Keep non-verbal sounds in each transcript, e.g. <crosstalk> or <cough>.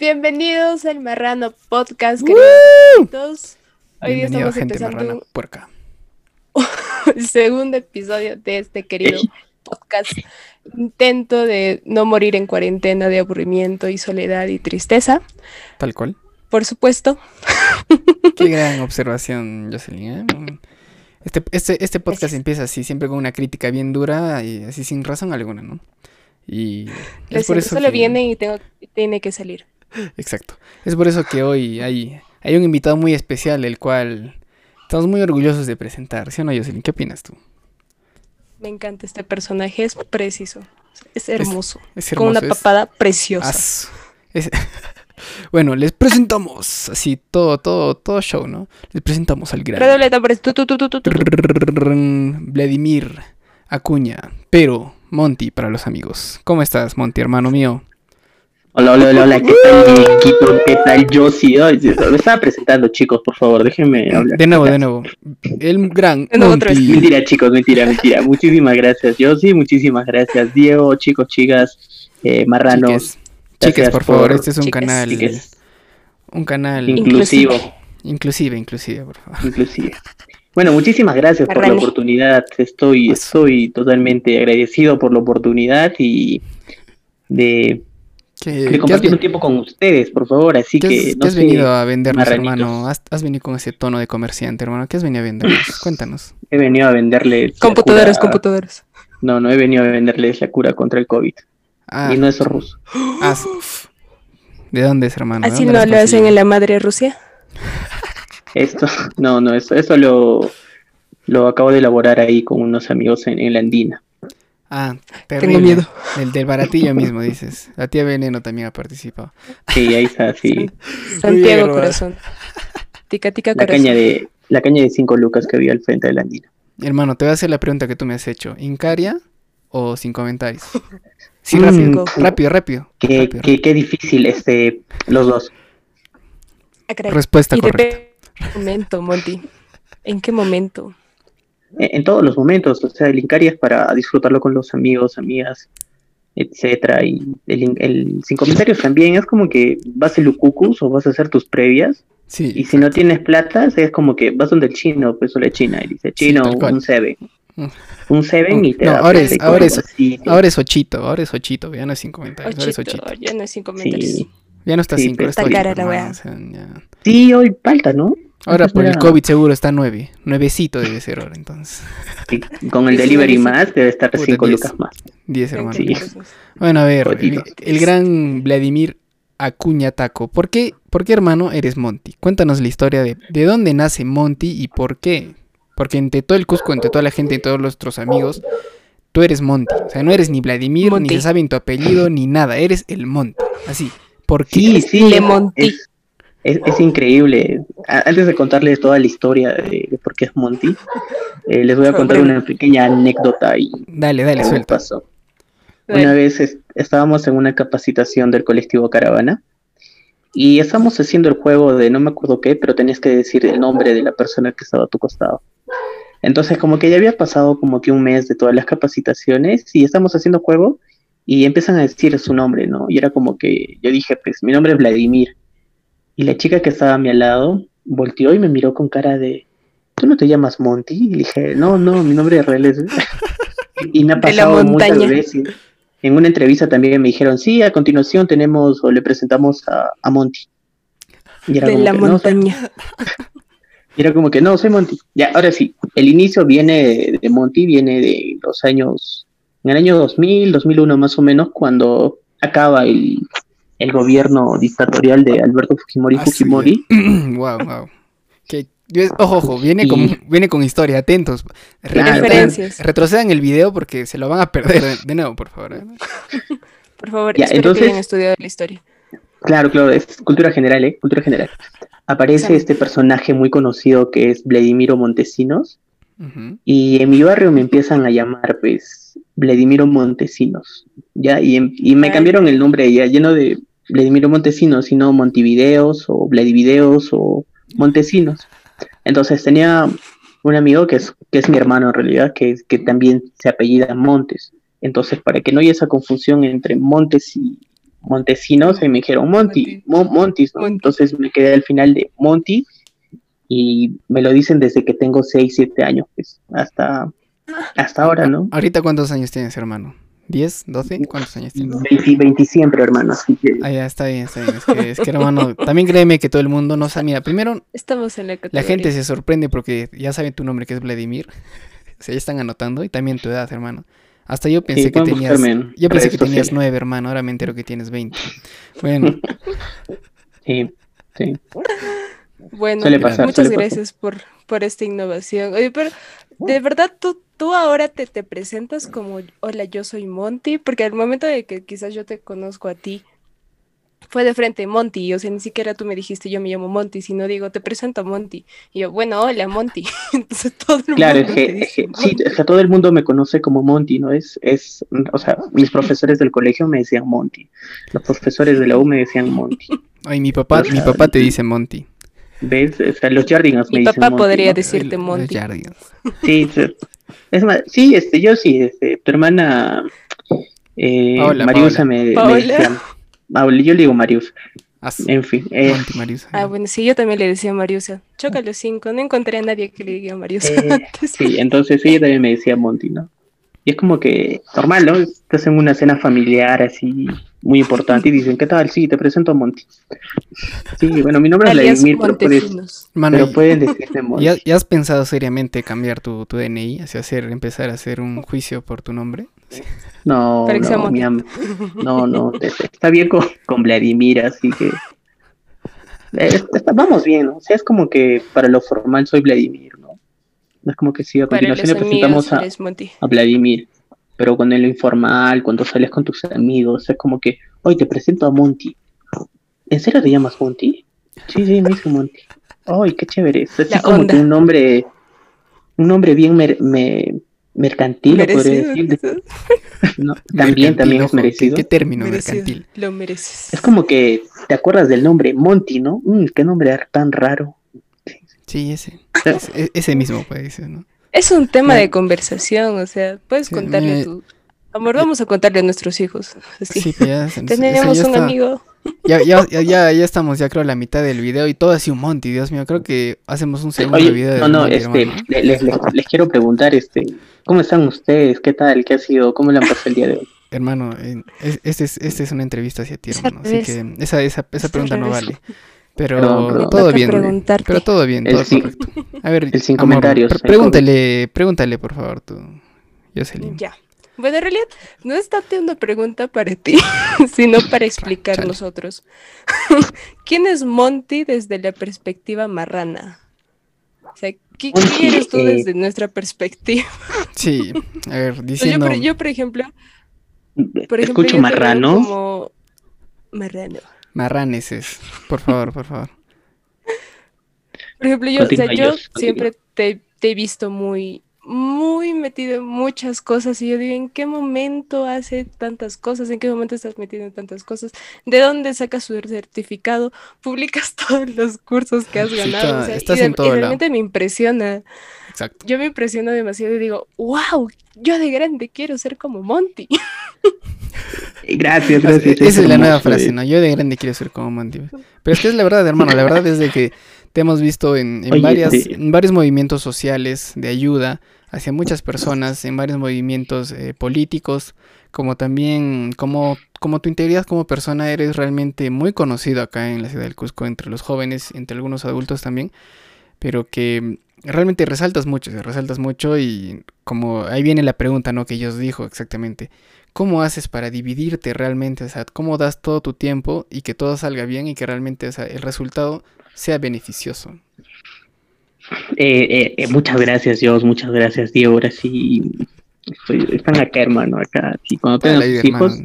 Bienvenidos al Marrano Podcast, queridos Hoy día estamos empezando <laughs> el segundo episodio de este querido podcast. Intento de no morir en cuarentena de aburrimiento y soledad y tristeza. Tal cual. Por supuesto. <laughs> Qué gran <laughs> observación, Jocelyn. ¿eh? Este, este, este podcast empieza así, siempre con una crítica bien dura y así sin razón alguna, ¿no? Y es por eso solo viene y tengo, tiene que salir. Exacto. Es por eso que hoy hay, hay un invitado muy especial, el cual estamos muy orgullosos de presentar. ¿Sí o no, Jocelyn? ¿Qué opinas tú? Me encanta este personaje, es preciso. Es hermoso. Con una papada preciosa. <laughs> bueno, les presentamos así todo, todo, todo show, ¿no? Les presentamos al gran. Vladimir Acuña, pero Monty para los amigos. ¿Cómo estás, Monty, hermano mío? Hola, hola, hola, hola, ¿qué tal mi equipo? ¿Qué tal yo? Sí, me estaba presentando, chicos, por favor, déjenme hablar. De nuevo, de nuevo. El gran Monty. Mentira, chicos, mentira, mentira. Muchísimas gracias, yo sí, muchísimas gracias. Diego, chicos, chicas, eh, marranos. Chiques, por, favor, este es un canal. Un canal inclusivo. Inclusive, inclusive, por favor. Inclusive. Bueno, muchísimas gracias por la oportunidad. Estoy, estoy totalmente agradecido por la oportunidad y de, compartir un tiempo con ustedes, por favor. Así que. ¿Qué has venido a vendernos, hermano? ¿Has, venido con ese tono de comerciante, hermano? ¿Qué has venido a vendernos? <laughs> Cuéntanos. He venido a venderles. Computadoras, computadoras. No, no he venido a venderles la cura contra el COVID. Ah. Y no es ruso. <gasps> Ah, ¿De dónde es, hermano? ¿Así no lo hacen en la madre Rusia? Esto, no, no, eso, eso lo, lo acabo de elaborar ahí con unos amigos en, la Andina. Ah, terrible. Tengo miedo. El del baratillo mismo, dices. La tía Veneno también ha participado. Sí, ahí está, sí. Santiago Corazón. Tica, tica, la Caña de, la caña de cinco lucas que había al frente de la Andina. Hermano, te voy a hacer la pregunta que tú me has hecho. ¿Incaria o sin comentarios? Sí, rápido, mm, rápido, rápido. Qué, qué, difícil, este, los dos. Respuesta correcta momento, Monty? ¿En qué momento? En, todos los momentos, o sea, el Incaria es para disfrutarlo con los amigos, amigas, etcétera, y el, sin comentarios también es como que vas a Lucucus o vas a hacer tus previas, sí, y si no tienes plata, es como que vas donde el chino, pues o la china, y dice, chino, un seven. Mm. Un seven y te no, ahora es, ahora, es, ahora es ochito, ahora es ochito, ya no es sin comentarios, ahora es ochito. Ya no es sin comentarios. Ya no está sí, cinco, está cara la weá. Sí, hoy falta, ¿no? Ahora por el COVID seguro está nueve. Nuevecito debe ser ahora entonces. con el delivery más debe estar cinco lucas más. Diez hermanos. Bueno, a ver, el, gran Vladimir Acuña Taco. ¿Por qué, ¿Por qué, hermano, eres Monty? Cuéntanos la historia de, de dónde nace Monty y por qué. Porque entre todo el Cusco, entre toda la gente y todos nuestros amigos, tú eres Monty. O sea, no eres ni Vladimir, ni se sabe tu apellido, ni nada. Eres el Monty. Así. ¿Por qué? Sí, sí. Le Monty. Es, increíble. Antes de contarles toda la historia de, por qué es Monty, eh, les voy a contar una <laughs> pequeña anécdota y dale, dale, suelta. Pasó. Una vez estábamos en una capacitación del colectivo Caravana y estábamos haciendo el juego de no me acuerdo qué, pero tenías que decir el nombre de la persona que estaba a tu costado. Entonces como que ya había pasado como que un mes de todas las capacitaciones y estamos haciendo juego y empiezan a decir su nombre, ¿no? Y era como que yo dije, pues mi nombre es Vladimir y la chica que estaba a mi lado volteó y me miró con cara de, ¿tú no te llamas Monty? Y le dije, no, no, mi nombre es real es... <laughs> y me ha pasado muchas veces. En una entrevista también me dijeron, sí, a continuación tenemos o le presentamos a, Monty. de la montaña. <laughs> y era como que, no, soy Monty. Ya, ahora sí, el inicio viene de Monty, viene de los años, en el año 2000, 2001 más o menos, cuando acaba el, el gobierno dictatorial de Alberto Fujimori ah, Fujimori. wow, <clears throat> wow. ojo, ojo, viene, con, viene con historia, atentos. Referencias. Retrocedan el video porque se lo van a perder. De nuevo, por favor. ¿eh? <laughs> por favor, ya, entonces, que hayan estudiado la historia. Claro, claro, es cultura general, ¿eh? Cultura general. Aparece este personaje muy conocido que es Vladimiro Montesinos. Y en mi barrio me empiezan a llamar, pues, Vladimiro Montesinos. ¿ya? Y, y me cambiaron el nombre ya lleno de Vladimiro Montesinos, sino Montivideos o Vladivideos o Montesinos. Entonces tenía un amigo que es, que es mi hermano en realidad, que, que también se apellida Montes. Entonces, para que no haya esa confusión entre Montes y, Montesinos y me dijeron Monty, Monty. Entonces me quedé al final de Monty y me lo dicen desde que tengo 6, 7 años, pues, hasta, hasta ahora, ¿no? ¿Ahorita cuántos años tienes, hermano? ¿10, 12? ¿Cuántos años tienes? 20, siempre, hermano. Así que... Ah, ya, está bien, está bien. Es que, es que, hermano, también créeme que todo el mundo no sabe. Mira, primero, Estamos en la, la gente se sorprende porque ya saben tu nombre, que es Vladimir. Se están anotando y también tu edad, hermano. Hasta yo pensé que tenías. Yo pensé que tenías nueve, hermano. Ahora me entero que tienes 20. Bueno. <laughs> sí, sí. Bueno, muchas gracias por, por esta innovación. Oye, pero de verdad tú, tú ahora te, te presentas como, hola, yo soy Monty, porque al momento de que quizás yo te conozco a ti, fue de frente Monty, o sea, ni siquiera tú me dijiste yo me llamo Monty, sino digo, te presento a Monty. Y yo, bueno, hola Monty. <laughs> Entonces todo el claro, mundo. Claro, sí, o sea, todo el mundo me conoce como Monty, ¿no? Es, es, o sea, mis profesores del colegio me decían Monty, los profesores de la U me decían Monty. Ay, mi papá, mi papá te dice Monty. ¿Ves? O sea, los Jardigans me Mi papá podría decirte Monty. Sí, es más, sí, este, yo sí, este, tu hermana eh, Mariusa me, decía, yo le digo Marius. En fin. Eh, ah, bueno, sí, yo también le decía Mariusa. Chócalo cinco, no encontré a nadie que le diga Mariusa eh, <laughs> Sí, entonces ella también me decía Monty, ¿no? Y es como que normal, ¿no? Estás en una cena familiar así muy importante y dicen, ¿qué tal? Sí, te presento a Monty. Sí, bueno, mi nombre es Vladimir, pero, pero pueden decirte Monty. ¿Ya, has pensado seriamente cambiar tu, tu DNI? Hacia hacer, empezar a hacer un juicio por tu nombre? No, no, no, no, está bien con, con Vladimir, así que vamos bien, ¿no? O sea, es como que para lo formal soy Vladimir, ¿no? Es como que sí, a continuación le presentamos a, a, Vladimir, pero con lo informal, cuando sales con tus amigos, es como que, hoy te presento a Monty. ¿En serio te llamas Monty? Sí, sí, me dice Monty. Ay, qué chévere. Es así como que un nombre, un nombre bien me, mercantil, podría decir. <laughs> también, también es merecido. ¿Qué, término mercantil? Lo mereces. Es como que te acuerdas del nombre Monty, ¿no? Mm, qué nombre tan raro. Sí, ese. <laughs> ese, mismo puede ser, ¿no? Es un tema de conversación, o sea, puedes contarle a tu... Amor, vamos a contarle a nuestros hijos. <laughs> Sí, pues Tenemos un amigo. Ya, ya, ya, ya, estamos, ya creo, a la mitad del video y todo así un monte, Dios mío, creo que hacemos un segundo video. De no, no, este, les, les, quiero preguntar, este, ¿cómo están ustedes? ¿Qué tal? ¿Qué ha sido? ¿Cómo le han pasado el día de hoy? Hermano, este es, este es una entrevista hacia ti, hermano, así que esa, esa, esa pregunta no vale. Pero todo bien. Pero todo bien, todo correcto. A ver, sin comentarios. pregúntale, pregúntale, por favor, tú, Jocelyn. Ya. Bueno, en realidad no es tanto una pregunta para ti, <laughs> sino para explicar nosotros. <laughs> ¿Quién es Monty desde la perspectiva marrana? O sea, ¿qué, quieres tú eh, desde nuestra perspectiva? <laughs> Sí, a ver, diciendo... Yo, por, ejemplo... Por ejemplo Escucho marrano. Como... Marrano. Marraneses, por favor, por favor. Por ejemplo, yo, o sea, yo siempre te, he visto muy, muy metido en muchas cosas y yo digo, ¿en qué momento hace tantas cosas? ¿En qué momento estás metido en tantas cosas? ¿De dónde sacas su certificado? Publicas <laughs> todos los cursos que has ganado. estás en todo realmente me impresiona. Exacto. Yo me impresiono demasiado y digo, wow, yo de grande quiero ser como Monty. Gracias, <laughs> gracias. Esa es la nueva frase, ¿no? Yo de grande quiero ser como Monty. Pero es que es la verdad, hermano. La verdad es de que te hemos visto en, varias, en varios movimientos sociales de ayuda hacia muchas personas, en varios movimientos eh, políticos, como también como, como tu integridad como persona eres realmente muy conocido acá en la ciudad del Cusco entre los jóvenes, entre algunos adultos también, pero que realmente resaltas mucho, resaltas mucho y como ahí viene la pregunta, ¿no? Que ellos dijo exactamente. ¿Cómo haces para dividirte realmente? O sea, ¿cómo das todo tu tiempo y que todo salga bien y que realmente el resultado sea beneficioso? Eh, eh, eh, muchas gracias, Dios, muchas gracias, Diego. Ahora sí, están acá, hermano, acá. Y cuando tengan sus hijos,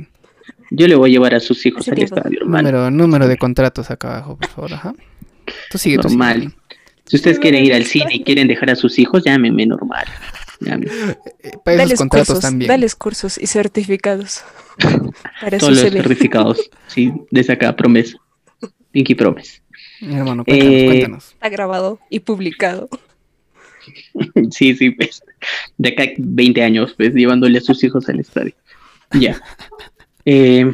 yo le voy a llevar a sus hijos al estadio, hermano. Número, número de contratos acá abajo, por favor, ajá. Tú sigue, Normal. Si ustedes quieren ir al cine y quieren dejar a sus hijos, llámenme normal. Para esos contratos cursos, también. Dales cursos y certificados. <laughs> Todos los certificados, sí, desde acá, promesa. Pinky Promise. hermano, cuéntanos, eh, cuéntanos. Está grabado y publicado. <laughs> sí, sí, pues. De acá 20 años, pues, llevándole a sus hijos al estadio. Ya. <laughs> Eh,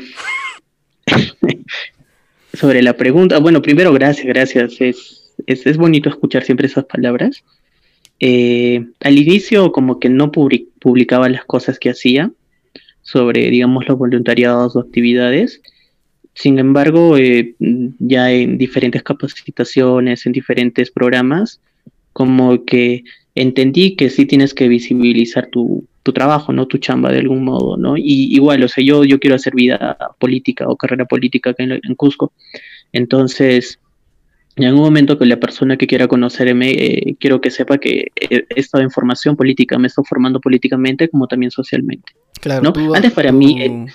sobre la pregunta, bueno, primero gracias, gracias. Es, es, bonito escuchar siempre esas palabras. Eh, al inicio como que no publicaba las cosas que hacía sobre, digamos, los voluntariados o actividades. Sin embargo, eh, ya en diferentes capacitaciones, en diferentes programas, como que entendí que sí tienes que visibilizar tu, trabajo, ¿no? Tu chamba de algún modo, ¿no? Y igual, o sea, yo, yo quiero hacer vida política o carrera política acá en, Cusco. Entonces, en un momento que la persona que quiera conocerme, eh, quiero que sepa que he, estado en formación política, me he estado formando políticamente como también socialmente. Claro, ¿no? Antes para mí... Eh,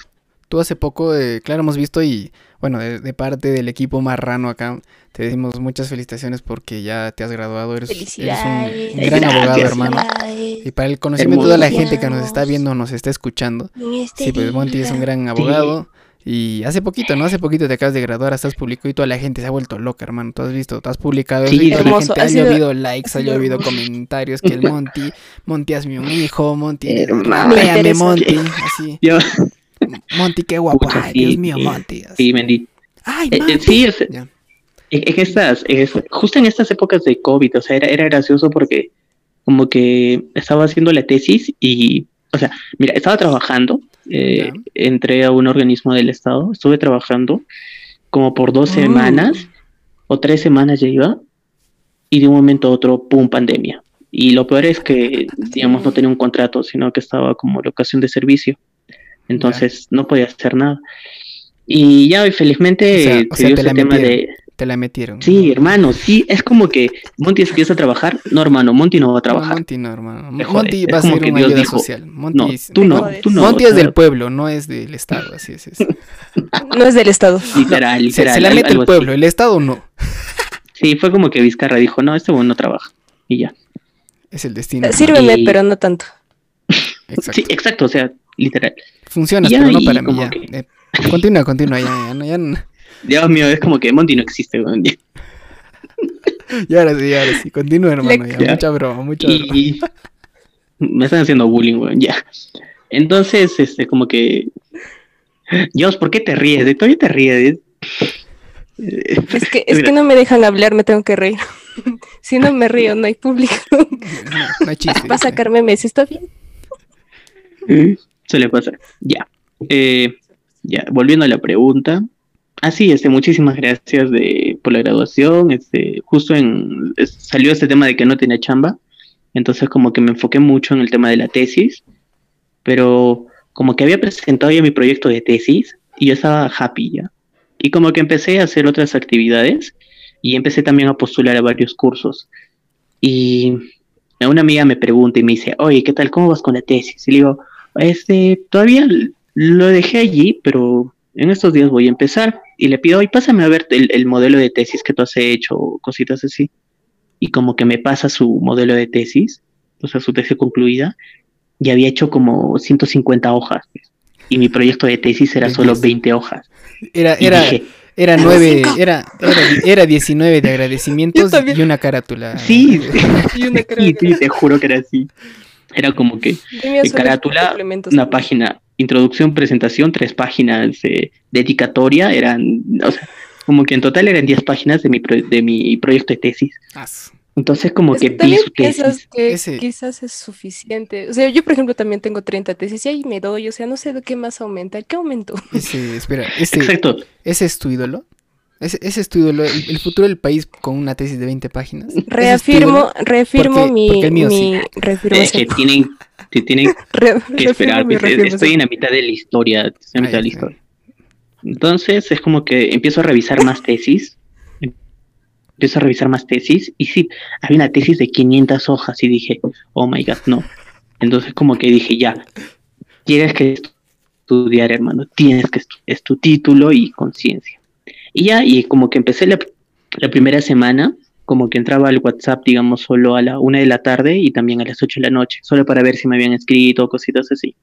tú hace poco, eh, claro, hemos visto y bueno, de, parte del equipo marrano acá, te decimos muchas felicitaciones porque ya te has graduado, eres, un, gran abogado, hermano. Y para el conocimiento de la gente que nos está viendo, nos está escuchando, este sí, pues Monty es un gran abogado. Y hace poquito, ¿no? Hace poquito te acabas de graduar, estás publicado y toda la gente se ha vuelto loca, hermano. Tú has visto, tú has publicado sí, y toda la gente ha, llovido likes, ha llovido comentarios que el <laughs> Monty, Monty hazme un hijo, Monty, véame Monty, así. <laughs> Monty, qué guapo. Ay, Dios mío, Monty. Sí, bendito. Ay, eh, eh, sí, es, en, estas, justo en estas épocas de COVID, o sea, era, era gracioso porque como que estaba haciendo la tesis y, o sea, mira, estaba trabajando, eh, entré a un organismo del Estado, estuve trabajando como por dos oh. semanas o tres semanas ya iba y de un momento a otro, pum, pandemia. Y lo peor es que, digamos, no tenía un contrato, sino que estaba como locación de servicio. Entonces no podía hacer nada. Y ya, felizmente se dio ese tema de. Te la metieron. Sí, hermano, sí, es como que Monty empieza a trabajar. No, hermano, Monty no va a trabajar. Monty no, hermano. Monty va a ser una ayuda social. Monty, no, tú no, tú no. Monty es del pueblo, no es del Estado, así es. <laughs> no es del Estado. <laughs> Literal, literal. Se, la mete el pueblo, el Estado no. Sí, fue como que Vizcarra dijo, no, este bueno no trabaja. Y ya. Es el destino. Sírveme, pero no tanto. Exacto. Sí, exacto, o sea, literal. Funciona, pero no para mí ya. Eh, continúa, continúa, ya, ya, Dios mío, es como que Monty no existe, <laughs> Y ahora sí, ahora sí, continúa, hermano, ya, mucha broma, mucha broma. Me están haciendo bullying, weón, ya. Entonces, este, como que... Dios, ¿por qué te ríes? ¿De todavía te ríes? Es que, es que no me dejan hablar, me tengo que reír. <laughs> si no me río, no hay público. No, hay chiste. <laughs> Va a sacarme meses, ¿está bien? Suele pasar. Ya. Eh, ya, volviendo a la pregunta. Así, ah, este, muchísimas gracias de, por la graduación. Este, justo en salió este tema de que no tenía chamba. Entonces como que me enfoqué mucho en el tema de la tesis. Pero como que había presentado ya mi proyecto de tesis y yo estaba happy ya. Y como que empecé a hacer otras actividades y empecé también a postular a varios cursos. Y una amiga me pregunta y me dice, oye, ¿qué tal? ¿Cómo vas con la tesis? Y le digo, este, todavía lo dejé allí, pero en estos días voy a empezar y le pido, y pásame a ver el, modelo de tesis que tú has hecho, cositas así. Y como que me pasa su modelo de tesis, o sea, su tesis concluida, y había hecho como 150 hojas. Y mi proyecto de tesis era solo 20 hojas. Era, era, era 9, era, era, 19 de agradecimientos <laughs> y una carátula. Sí, <laughs> y una <laughs> carátula. sí, te juro que era así. Era como que en carátula, una página, introducción, presentación, tres páginas de dedicatoria, eran, o sea, como que en total eran 10 páginas de mi, de mi proyecto de tesis. Entonces como que vi su tesis. Que quizás es suficiente. O sea, yo por ejemplo también tengo 30 tesis y ahí me doy, o sea, no sé de qué más aumenta. ¿Qué aumentó? Ese, espera, ese, Exacto. ¿ese es tu ídolo? Ese, ese es el, futuro del país con una tesis de 20 páginas. Reafirmo, reafirmo mi, mi Es que tienen, que, tienen <laughs> que esperar. estoy en la mitad de la historia. Estoy en la mitad de la historia. Entonces es como que empiezo a revisar más tesis. Empiezo a revisar más tesis. Y sí, había una tesis de 500 hojas. Y dije, oh my god, no. Entonces como que dije, ya, tienes que estudiar, hermano. Tienes que es tu título y conciencia. Y ya, y como que empecé la, primera semana, como que entraba al WhatsApp, digamos, solo a la una de la tarde y también a las ocho de la noche, solo para ver si me habían escrito, cositas así.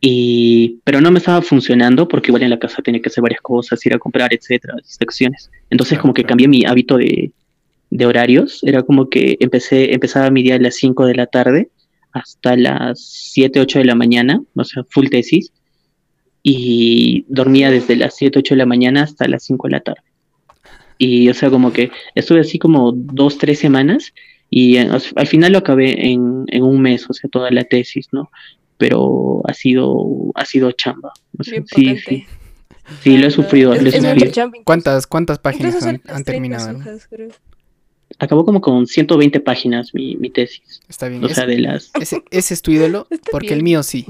Y, pero no me estaba funcionando porque igual en la casa tenía que hacer varias cosas, ir a comprar, etcétera, distracciones. Entonces como que cambié mi hábito de, de, horarios, era como que empecé, empezaba mi día a las 5 de la tarde hasta las 7, 8 de la mañana, o sea, full tesis, y dormía desde las 7, 8 de la mañana hasta las 5 de la tarde. Y o sea, como que estuve así como dos, tres semanas y al final lo acabé en, en, un mes, o sea, toda la tesis, ¿no? Pero ha sido, ha sido chamba. sí, sí. Sí, lo he sufrido. lo he sufrido. ¿Cuántas, ¿Cuántas páginas han, terminado? Acabó como con 120 páginas mi, mi tesis. Está bien. O sea, de las... Ese, es tu ídolo, <laughs> porque el mío sí.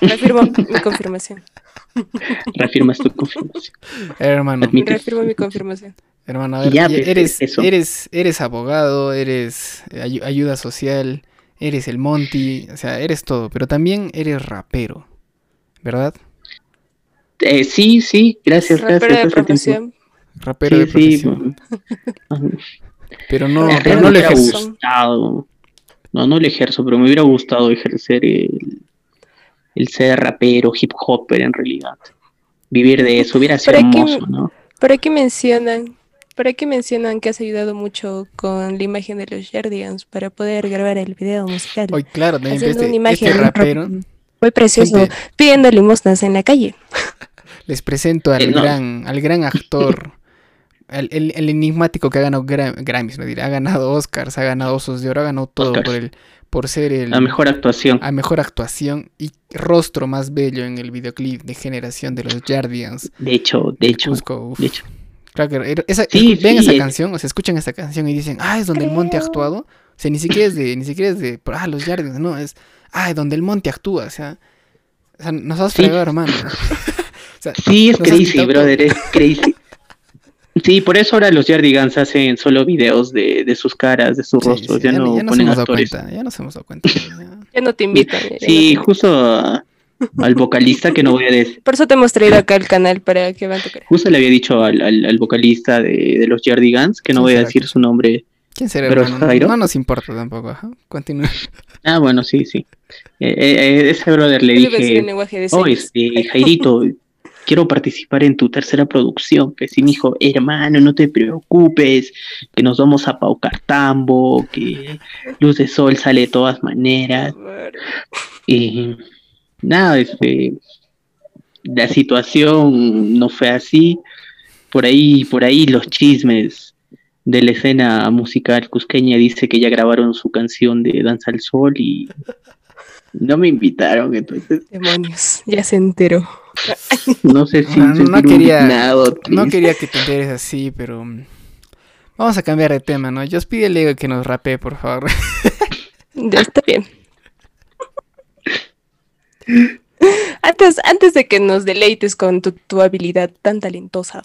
Reafirmo mi confirmación. Reafirmas tu confirmación. Hermano. Reafirmo mi confirmación. Hermano, a ver, pues, eres, eres, eres abogado, eres ayuda social, eres el Monty, o sea, eres todo, pero también eres rapero, ¿verdad? Eh, sí, sí, gracias, rapero De profesión. Rapero de profesión. pero no, pero no le ejerzo. No, no le ejerzo, pero me hubiera gustado ejercer el, el ser rapero, hip hopper en realidad. Vivir de eso hubiera sido hermoso, ¿no? Por aquí mencionan, por aquí mencionan que has ayudado mucho con la imagen de los Jardians para poder grabar el video musical. Hoy, claro, también este, una imagen este rapero. Muy precioso, pidiendo limosnas en la calle. <laughs> Les presento al eh, gran, al gran actor, <laughs> el, el, enigmático que ha ganado Grammys, no diré, ha ganado Oscars, ha ganado Osos de Oro, ha ganado todo por el por ser el... La mejor actuación. A mejor actuación y rostro más bello en el videoclip de generación de los Guardians. De hecho, de hecho. de hecho. Claro que esa, ven esa canción, o sea, escuchan esa canción y dicen, ah, es donde el monte ha actuado. O sea, ni siquiera es de, ni siquiera es de, ah, los Guardians, no, es, ah, es donde el monte actúa, o sea, o sea nos has fregado, hermano. <laughs> sí, es crazy, brother, es crazy. Sí, por eso ahora los Yardigans hacen solo videos de, de sus caras, de sus rostros, ya, no ponen actores. ya nos hemos dado cuenta. Ya, no te invitan. sí, justo al vocalista que no voy a decir. Por eso te hemos traído acá al canal para que vean tu cara. Justo le había dicho al, al, vocalista de, de los Yardigans que no voy a decir su nombre. ¿Quién será? Pero no, nos importa tampoco. Continúa. Ah, bueno, sí, sí. Eh, eh, eh ese brother le dije, oh, este, Jairito, quiero participar en tu tercera producción. Que sí, me dijo, hermano, no te preocupes, que nos vamos a paucar tambo, que Luz de Sol sale de todas maneras. Y <laughs> nada, este, la situación no fue así. Por ahí, por ahí los chismes de la escena musical cusqueña dice que ya grabaron su canción de Danza al Sol y no me invitaron, entonces. Demonios, ya se enteró. No sé si no, quería, no quería que te enteres así, pero mm, vamos a cambiar de tema, ¿no? Yo os pídele que nos rapee, por favor. <laughs> Ya está bien. Antes, antes de que nos deleites con tu, habilidad tan talentosa,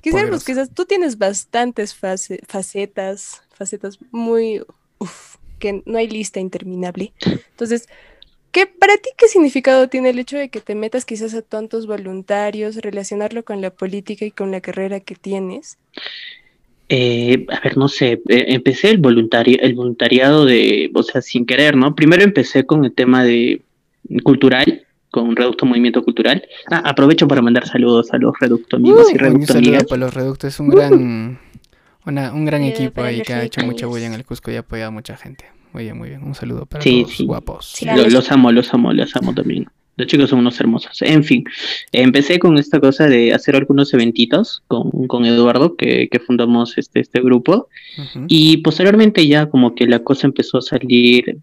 quisiéramos quizás tú tienes bastantes facetas, facetas muy, uf, que no hay lista interminable. Entonces, ¿Qué, para ti, ¿qué significado tiene el hecho de que te metas quizás a tantos voluntarios, relacionarlo con la política y con la carrera que tienes? Eh, a ver, no sé, eh, empecé el, voluntario, el voluntariado de, o sea, sin querer, ¿no? Primero empecé con el tema de cultural, con Reducto Movimiento Cultural. Ah, aprovecho para mandar saludos a los Reducto amigos y Reducto Un saludo para los Reducto, es un gran, un gran equipo ahí que ha hecho mucha bulla en el Cusco y ha apoyado a mucha gente. Muy bien, muy bien. Un saludo para los guapos. los, amo, los amo, los amo también. Los chicos son unos hermosos. En fin, empecé con esta cosa de hacer algunos eventitos con, con Eduardo, que, que, fundamos este, este grupo. Y posteriormente ya como que la cosa empezó a salir,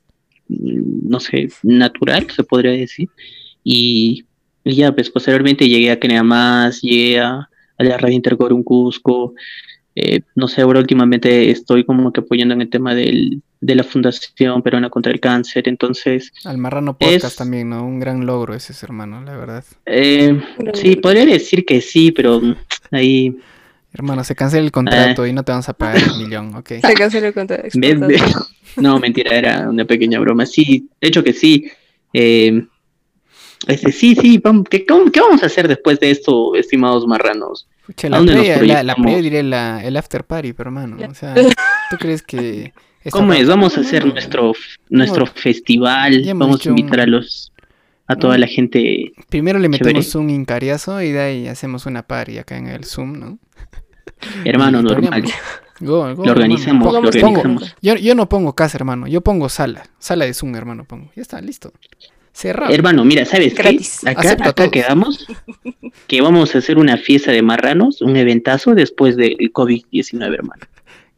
mm, no sé, natural, se podría decir. Y, ya, pues posteriormente llegué a Canea Más, llegué a, a la Radio Intercorum Cusco, eh, no sé, ahora últimamente estoy como que apoyando en el tema del, de la Fundación Peruana contra el Cáncer, entonces... Al Marrano Podcast también, ¿no? Un gran logro ese, hermano, la verdad. Eh, sí, podría decir que sí, pero ahí... Hermano, se cancela el contrato ah. y no te vamos a pagar el millón, ok. Se cancela el contrato. <laughs> no, mentira, era una pequeña broma. Sí, de hecho que sí. Eh, este, sí, sí, ¿qué, ¿qué, vamos a hacer después de esto, estimados marranos? La, playa, la, diré la, el after party, pero hermano, o sea, ¿tú crees que... <laughs> ¿Cómo es? Vamos a hacer nuestro, nuestro festival, vamos a invitar a los a toda la gente. Primero le metemos un incariazo y de ahí hacemos una party acá en el Zoom, ¿no? Hermano, normal. lo organizamos, lo organizamos. yo, yo no pongo casa, hermano, yo pongo sala, sala de Zoom, hermano, pongo. Ya está, listo. Cerrado. Hermano, mira, ¿sabes qué? Acá, quedamos <laughs> que vamos a hacer una fiesta de marranos, un eventazo después del COVID-19, hermano.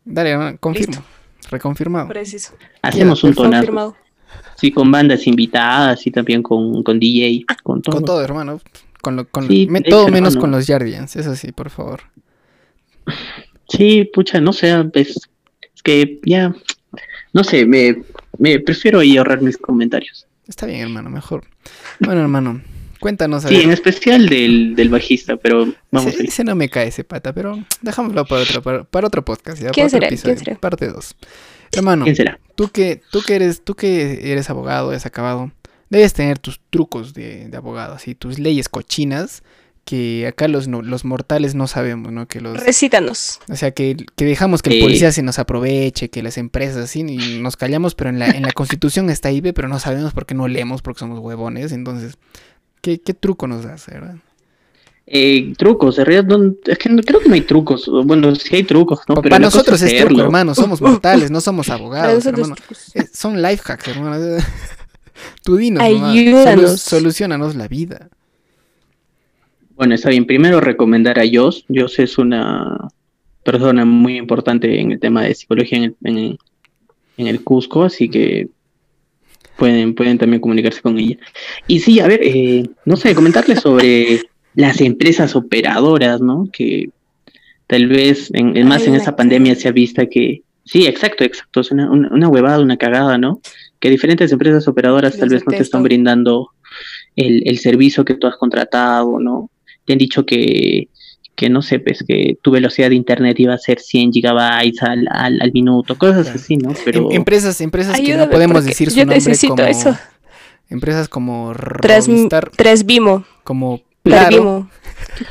Dale, hermano, confirmo. Reconfirmado. Preciso. Hacemos un tonado. Sí, con bandas invitadas y también con, con DJ, con todo. Con todo, hermano. Con, con todo menos con los Yardians, eso sí, por favor. Sí, pucha, no sé, es, es que ya, no sé, me, me prefiero ahí ahorrar mis comentarios. Está bien, hermano, mejor. Bueno, hermano, cuéntanos. sí, en especial del, del bajista, pero vamos ese, ese no me cae ese pata, pero dejámoslo para otro, para, otro podcast. ¿ya? ¿Quién, será? ¿Quién será? Parte 2. Hermano, ¿Quién será? Tú que, tú que eres, tú que eres abogado, eres acabado, debes tener tus trucos de, de abogado, así, tus leyes cochinas que acá los, los mortales no sabemos, ¿no? Que los... Recítanos. O sea, que, que dejamos que el policía se nos aproveche, que las empresas así, y nos callamos, pero en la, en la <laughs> constitución está ahí, pero no sabemos por qué no leemos, porque somos huevones. Entonces, ¿qué, qué truco nos das, verdad? Eh, trucos, en realidad es que creo que no hay trucos. Bueno, sí hay trucos, ¿no? Pero Para nosotros es truco, hermano. Somos <laughs> mortales, no somos abogados, hermano. Eh, son life hacks, hermano. <laughs> Tú dinos, Ayúdanos. solucionanos la vida. Bueno, está bien. Primero recomendar a Jos. Jos es una persona muy importante en el tema de psicología en el, en el, Cusco, así que pueden, pueden también comunicarse con ella. Y sí, a ver, eh, no sé, comentarles sobre <laughs> las empresas operadoras, ¿no? Que tal vez, en, más en esa pandemia se ha visto que, sí, exacto, exacto, es una, una, huevada, una cagada, ¿no? Que diferentes empresas operadoras tal vez no te están brindando el, el servicio que tú has contratado, ¿no? Te han dicho que, que no sé, pues que tu velocidad de internet iba a ser 100 gigabytes al, al, minuto, cosas así, ¿no? Pero... Em, empresas, empresas que no podemos decir su nombre como... Eso. Empresas como Robistar. Tres Vimo. Como Claro.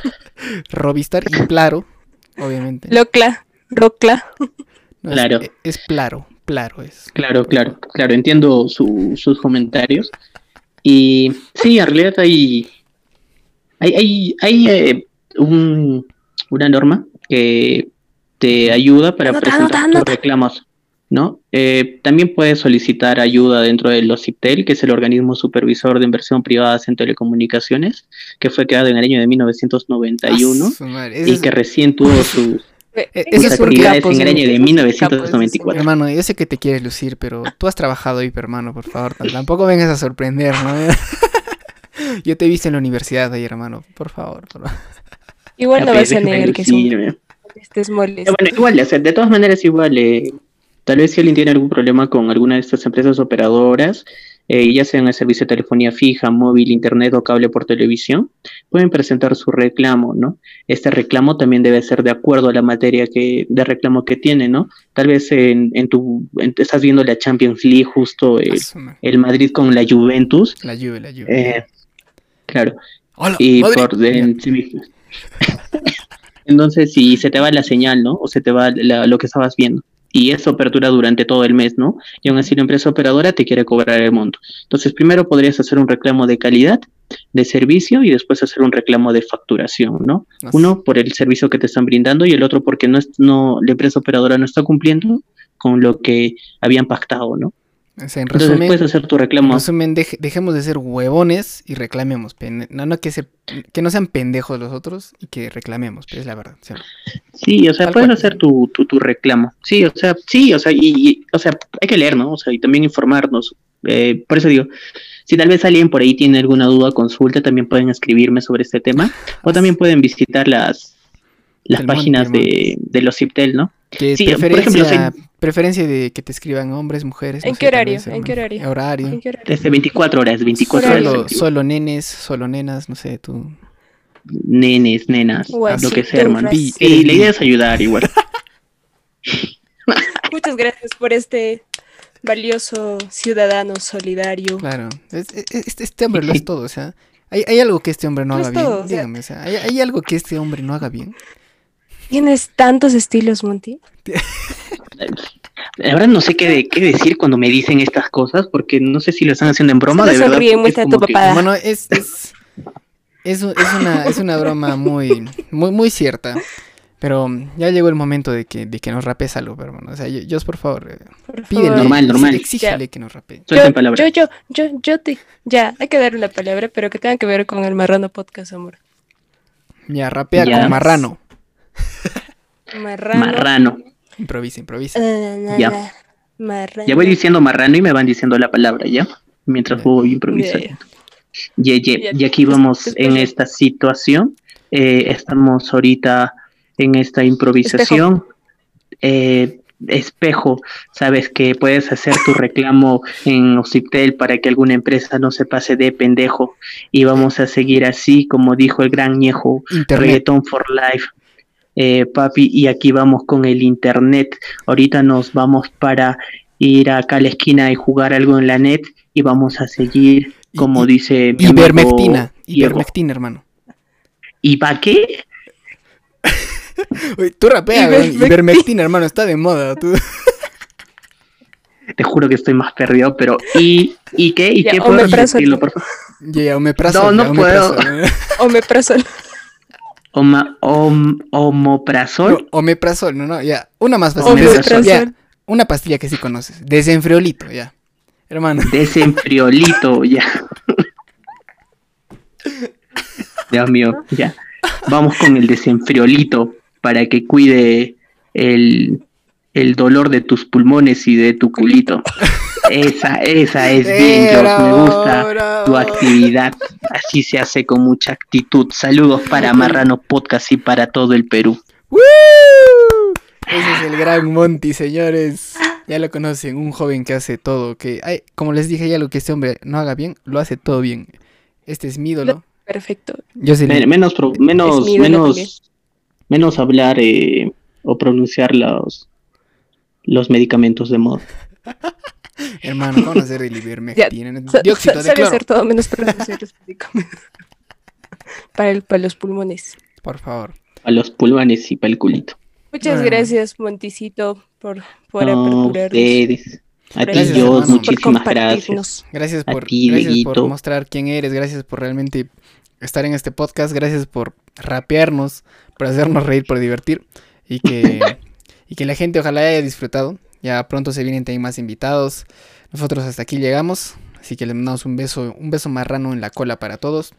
<laughs> Robistar y Claro, obviamente. Locla. Rocla. claro. Es, claro, claro es. Claro, claro, claro. Entiendo sus comentarios. Y sí, en realidad hay, hay, hay, hay eh, un, una norma que te ayuda para presentar tus reclamos, ¿no? Eh, también puedes solicitar ayuda dentro de los CIPTEL, que es el organismo supervisor de inversión privada en telecomunicaciones, que fue creado en el año de 1991 ah, y que recién tuvo sus, actividades en el año de 1994. Hermano, yo sé que te quieres lucir, pero tú has trabajado ahí, hermano, por favor, tampoco vengas a sorprender, ¿no? <laughs> Yo te he visto en la universidad ahí, hermano. Por favor. Igual no vas a negar que sí. estés molesto. Bueno, igual, o sea, de todas maneras, igual, eh, tal vez si alguien tiene algún problema con alguna de estas empresas operadoras, eh, ya sea en el servicio de telefonía fija, móvil, internet o cable por televisión, pueden presentar su reclamo, ¿no? Este reclamo también debe ser de acuerdo a la materia que, de reclamo que tiene, ¿no? Tal vez en, en tu, estás viendo la Champions League justo el, Madrid con la Juventus. La Juve, la Juve. Eh, Claro. y por <laughs> Entonces, si se te va la señal, ¿no? O se te va lo que estabas viendo. Y eso apertura durante todo el mes, ¿no? Y aún así la empresa operadora te quiere cobrar el monto. Entonces, primero podrías hacer un reclamo de calidad, de servicio, y después hacer un reclamo de facturación, ¿no? Uno por el servicio que te están brindando y el otro porque no, es, no la empresa operadora no está cumpliendo con lo que habían pactado, ¿no? En resumen, puedes hacer tu reclamo. En resumen, dejemos de ser huevones y reclamemos. No, no que, se, que no sean pendejos los otros y que reclamemos, es la verdad. Sí, o sea, puedes hacer tu, tu, reclamo. Sí, o sea, sí, o sea, y, o sea, hay que leer, ¿no? O sea, y también informarnos. Eh, por eso digo, si tal vez alguien por ahí tiene alguna duda, consulta, también pueden escribirme sobre este tema. O también pueden visitar las, las páginas de, de los CIPTEL, ¿no? sí, preferencia, preferencia de que te escriban hombres, mujeres. ¿En, qué, horario? ¿En qué horario? Horario. Desde 24 horas, 24 solo, horas. Solo nenes, solo nenas, no sé, tú. Nenes, nenas, lo que sea, hermano. Sí, la idea es ayudar igual. <laughs> Muchas gracias por este valioso ciudadano solidario. Claro, este, este, hombre lo es <laughs> todo, o sea, hay, hay algo que este hombre no, haga bien. Dígame, o sea, ¿hay, hay algo que este hombre no haga bien. ¿Tienes tantos estilos, Monty? La verdad no sé qué, qué, decir cuando me dicen estas cosas, porque no sé si lo están haciendo en broma. de verdad, muestra tu. Bueno, es, es, es, una, es una broma muy, muy, muy cierta. Pero ya llegó el momento de que, de que nos rapes algo, hermano. O sea, yo, por favor, eh, pídele. Normal, normal. Exígele que nos rape. Yo, yo, yo, yo, yo te. Ya, hay que darle la palabra, pero que tenga que ver con el marrano podcast, amor. Ya, rapea con marrano. Marrano. Marrano. Improvisa, improvisa. ya. Ya voy diciendo marrano y me van diciendo la palabra, ¿ya? Mientras voy improvisando. Y aquí vamos en esta situación. Eh, estamos ahorita en esta improvisación. Eh, espejo, sabes que puedes hacer tu <laughs> reclamo en Ociptel para que alguna empresa no se pase de pendejo y vamos a seguir así, como dijo el gran Ñejo, Reggaeton for Life. Eh, papi, y aquí vamos con el internet. Ahorita nos vamos para ir acá a la esquina y jugar algo en la net y vamos a seguir, como dice mi Ivermectina, Ivermectina, hermano. ¿Y para qué? <laughs> tú rapea, Ivermectina, hermano, está de moda. Tú. Te juro que estoy más perdido, pero ¿y, ¿y qué? ¿Y qué puedo decirlo, por favor? Ya. No, no puedo. Omeprazol. <laughs> Oma, om, omoprazol. omeprazol, no, no, ya. Una más fácil. Ya, una pastilla que sí conoces. Desenfriolito, ya. Hermano. Desenfriolito, <laughs> ya. Dios mío, ya. Vamos con el desenfriolito para que cuide el, el dolor de tus pulmones y de tu culito. Esa, esa es bien, Josh, me gusta tu actividad. Así se hace con mucha actitud. Saludos para Marrano Podcast y para todo el Perú. Ese es el gran Monty, señores. Ya lo conocen, un joven que hace todo, que ay, como les dije ya lo que este hombre no haga bien, lo hace todo bien. Este es mi ídolo. Perfecto. Yo menos menos menos menos hablar eh, o pronunciar los los medicamentos de moda. <laughs> Hermano, ¿cómo hacer el ivermectina? Dióxido de cloro. hacer todo menos pronunciar los medicamentos. <laughs> para, el, para los pulmones. Por favor. Para los pulmones y para el culito. Muchas gracias, Monticito, por, por no, Ustedes. A ti, Dios, muchísimas gracias. Gracias por, gracias por mostrar quién eres, gracias por realmente estar en este podcast, gracias por rapearnos, por hacernos reír, por divertir y que, <laughs> y que la gente ojalá haya disfrutado. Ya pronto se vienen también más invitados. Nosotros hasta aquí llegamos. Así que les mandamos un beso, un beso marrano en la cola para todos.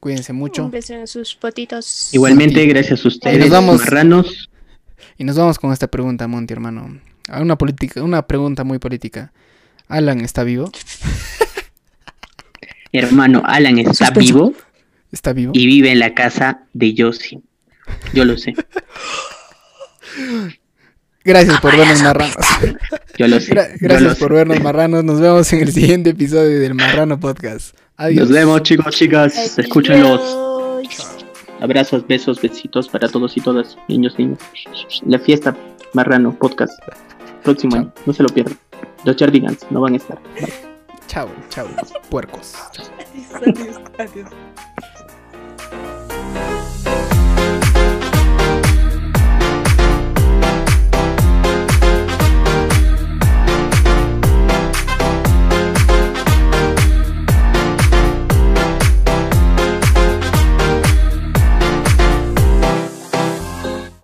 Cuídense mucho. Un beso en sus potitos. Igualmente, gracias a ustedes, y nos vamos, marranos. Y nos vamos con esta pregunta, Monty, hermano. Una, política, una pregunta muy política. ¿Alan está vivo? <laughs> Hermano, Alan está vivo. ¿Está vivo? Y vive en la casa de Yossi. Yo lo sé. <laughs> Gracias por vernos marranos. <laughs> Yo lo sé. gracias por vernos marranos. Nos vemos en el siguiente episodio del Marrano Podcast. Adiós. Nos vemos chicos, chicas. Escúchenlos. Abrazos, besos, besitos para todos y todas, niños, niños. La fiesta Marrano Podcast. Próximo año. No se lo pierdan. Los Jardigans no van a estar. Chao, chao, puercos. Adiós, adiós, adiós.